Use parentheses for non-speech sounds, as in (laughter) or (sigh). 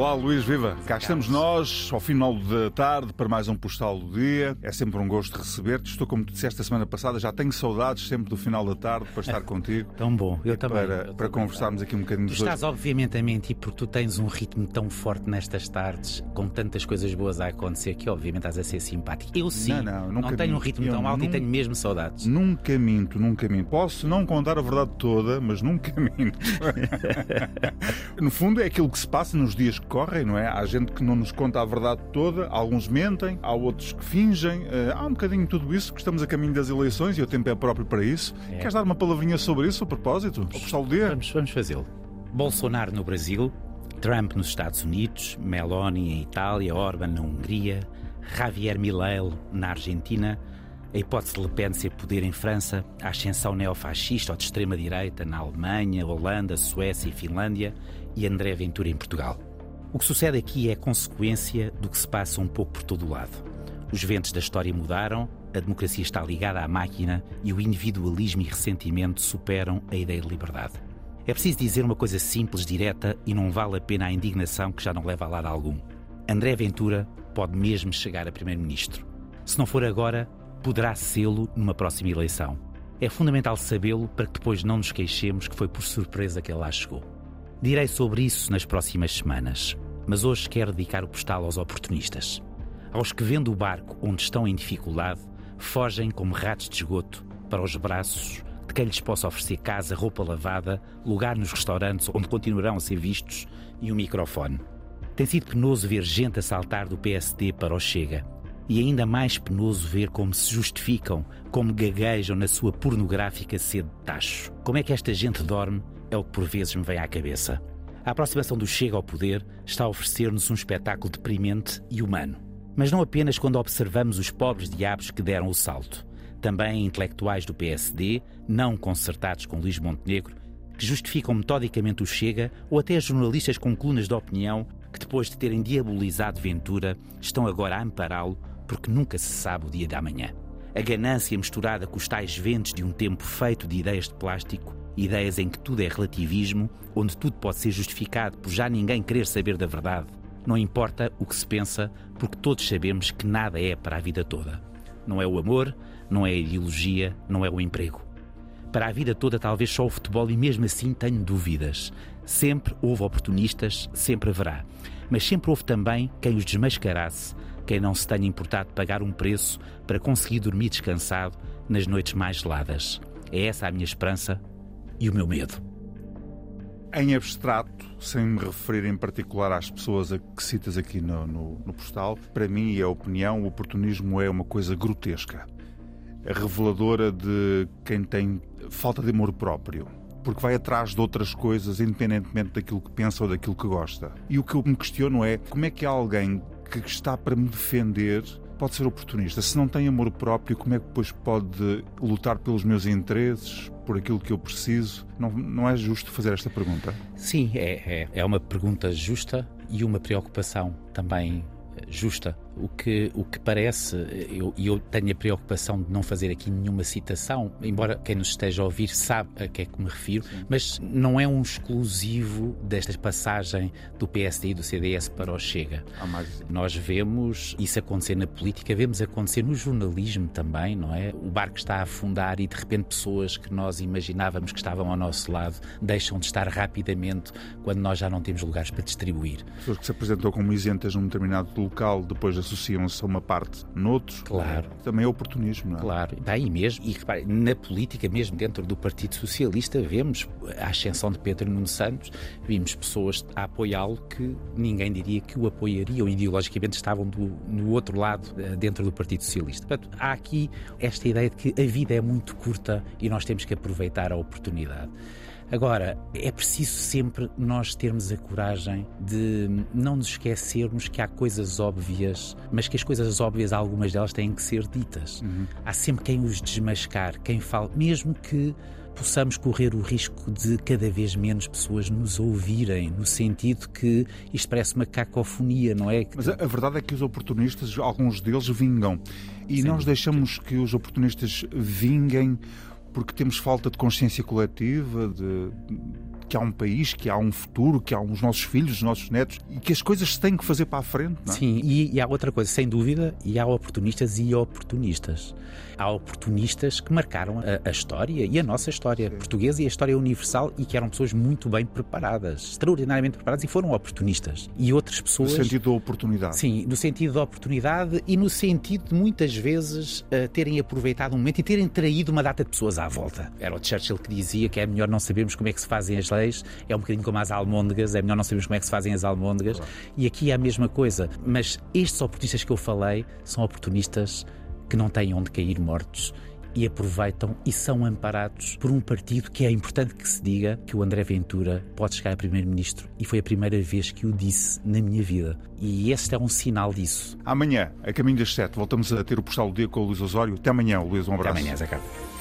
Olá Luís, viva! Cá estamos nós, ao final da tarde, para mais um postal do dia. É sempre um gosto receber-te. Estou, como tu disseste a semana passada, já tenho saudades sempre do final da tarde para estar (laughs) contigo. Tão bom, eu também. Para, eu para também. conversarmos aqui um bocadinho Tu dois. estás obviamente a mentir porque tu tens um ritmo tão forte nestas tardes, com tantas coisas boas a acontecer, que obviamente estás a ser simpático. Eu sim, Não, não, nunca tenho um ritmo Eu tão alto e tenho mesmo saudades. Nunca minto, nunca minto. Posso não contar a verdade toda, mas nunca (laughs) minto. (laughs) no fundo, é aquilo que se passa nos dias que correm, não é? Há gente que não nos conta a verdade toda, alguns mentem, há outros que fingem. eh, há um bocadinho tudo isso, que estamos a caminho das eleições e o tempo é próprio para isso. É. Queres dar uma palavrinha sobre isso, a propósito? Dia? Vamos, vamos fazê-lo. Bolsonaro no Brasil, Trump nos Estados Unidos, Meloni em Itália, Orban na Hungria, Javier Milei na Argentina, a hipótese de Le Pen ser poder em França, a ascensão neofascista ou de extrema-direita na Alemanha, Holanda, Suécia e Finlândia e André Ventura em Portugal. O que sucede aqui é consequência do que se passa um pouco por todo o lado. Os ventos da história mudaram, a democracia está ligada à máquina e o individualismo e ressentimento superam a ideia de liberdade. É preciso dizer uma coisa simples, direta e não vale a pena a indignação que já não leva a lado algum. André Ventura pode mesmo chegar a primeiro-ministro. Se não for agora, poderá sê-lo numa próxima eleição. É fundamental sabê-lo para que depois não nos queixemos que foi por surpresa que ele lá chegou. Direi sobre isso nas próximas semanas, mas hoje quero dedicar o postal aos oportunistas. Aos que, vendo o barco onde estão em dificuldade, fogem como ratos de esgoto para os braços de quem lhes possa oferecer casa, roupa lavada, lugar nos restaurantes onde continuarão a ser vistos e um microfone. Tem sido penoso ver gente a saltar do PSD para o Chega. E ainda mais penoso ver como se justificam, como gaguejam na sua pornográfica sede de tacho. Como é que esta gente dorme é o que por vezes me vem à cabeça. A aproximação do Chega ao poder está a oferecer-nos um espetáculo deprimente e humano. Mas não apenas quando observamos os pobres diabos que deram o salto. Também intelectuais do PSD, não concertados com Luís Montenegro, que justificam metodicamente o Chega, ou até jornalistas com colunas de opinião que, depois de terem diabolizado Ventura, estão agora a ampará-lo porque nunca se sabe o dia da manhã. A ganância misturada com os tais ventos de um tempo feito de ideias de plástico, ideias em que tudo é relativismo, onde tudo pode ser justificado por já ninguém querer saber da verdade. Não importa o que se pensa, porque todos sabemos que nada é para a vida toda. Não é o amor, não é a ideologia, não é o emprego. Para a vida toda, talvez só o futebol, e mesmo assim tenho dúvidas. Sempre houve oportunistas, sempre haverá. Mas sempre houve também quem os desmascarasse, quem não se tenha importado pagar um preço para conseguir dormir descansado nas noites mais geladas. É essa a minha esperança e o meu medo. Em abstrato, sem me referir em particular às pessoas a que citas aqui no, no, no postal, para mim e a opinião, o oportunismo é uma coisa grotesca. É reveladora de quem tem falta de amor próprio. Porque vai atrás de outras coisas, independentemente daquilo que pensa ou daquilo que gosta. E o que eu me questiono é como é que alguém que está para me defender pode ser oportunista? Se não tem amor próprio, como é que depois pode lutar pelos meus interesses, por aquilo que eu preciso? Não, não é justo fazer esta pergunta? Sim, é, é, é uma pergunta justa e uma preocupação também eh, justa. O que, o que parece, e eu, eu tenho a preocupação de não fazer aqui nenhuma citação, embora quem nos esteja a ouvir sabe a que é que me refiro, mas não é um exclusivo desta passagem do PSD e do CDS para o Chega. Nós vemos isso acontecer na política, vemos acontecer no jornalismo também, não é? O barco está a afundar e de repente pessoas que nós imaginávamos que estavam ao nosso lado deixam de estar rapidamente quando nós já não temos lugares para distribuir. pessoas que se apresentam como isentas num determinado local, depois associam-se a uma parte noutro. Claro. Também é oportunismo, não é? Claro, está aí mesmo. E repare, na política, mesmo dentro do Partido Socialista, vemos a ascensão de Pedro Nuno Santos, vimos pessoas a apoiá-lo que ninguém diria que o apoiariam, ideologicamente estavam do- no outro lado, eh, dentro do Partido Socialista. Portanto, há aqui esta ideia de que a vida é muito curta e nós temos que aproveitar a oportunidade. Agora, é preciso sempre nós termos a coragem de não nos esquecermos que há coisas óbvias, mas que as coisas óbvias, algumas delas têm que ser ditas. Há sempre quem os desmascar, quem fala, mesmo que possamos correr o risco de cada vez menos pessoas nos ouvirem, no sentido que isto parece uma cacofonia, não é? Mas a, a verdade é que os oportunistas, alguns deles vingam. E nós deixamos que os oportunistas vinguem porque temos falta de consciência coletiva, de, que há um país, que há um futuro, que há os nossos filhos, os nossos netos e que as coisas se têm que fazer para a frente. Não é? Sim, e, e há outra coisa, sem dúvida, e há oportunistas e oportunistas. Há oportunistas que marcaram a, a história e a nossa história Sim. portuguesa e a história universal e que eram pessoas muito bem preparadas, extraordinariamente preparadas e foram oportunistas. E outras pessoas. No sentido da oportunidade. Sim, no sentido da oportunidade e no sentido de muitas vezes uh, terem aproveitado um momento e terem traído uma data de pessoas à volta. Era o Churchill que dizia que é melhor não sabermos como é que se fazem as leis, é um bocadinho como as almôndegas, é melhor não sabermos como é que se fazem as almôndegas. Claro. E aqui é a mesma coisa. Mas estes oportunistas que eu falei são oportunistas que não têm onde cair mortos e aproveitam e são amparados por um partido que é importante que se diga que o André Ventura pode chegar a primeiro-ministro e foi a primeira vez que o disse na minha vida. E este é um sinal disso. Amanhã, a caminho das sete, voltamos a ter o postal do dia com o Luís Osório. Até amanhã, Luís, um abraço. Até amanhã, Zé Carlos.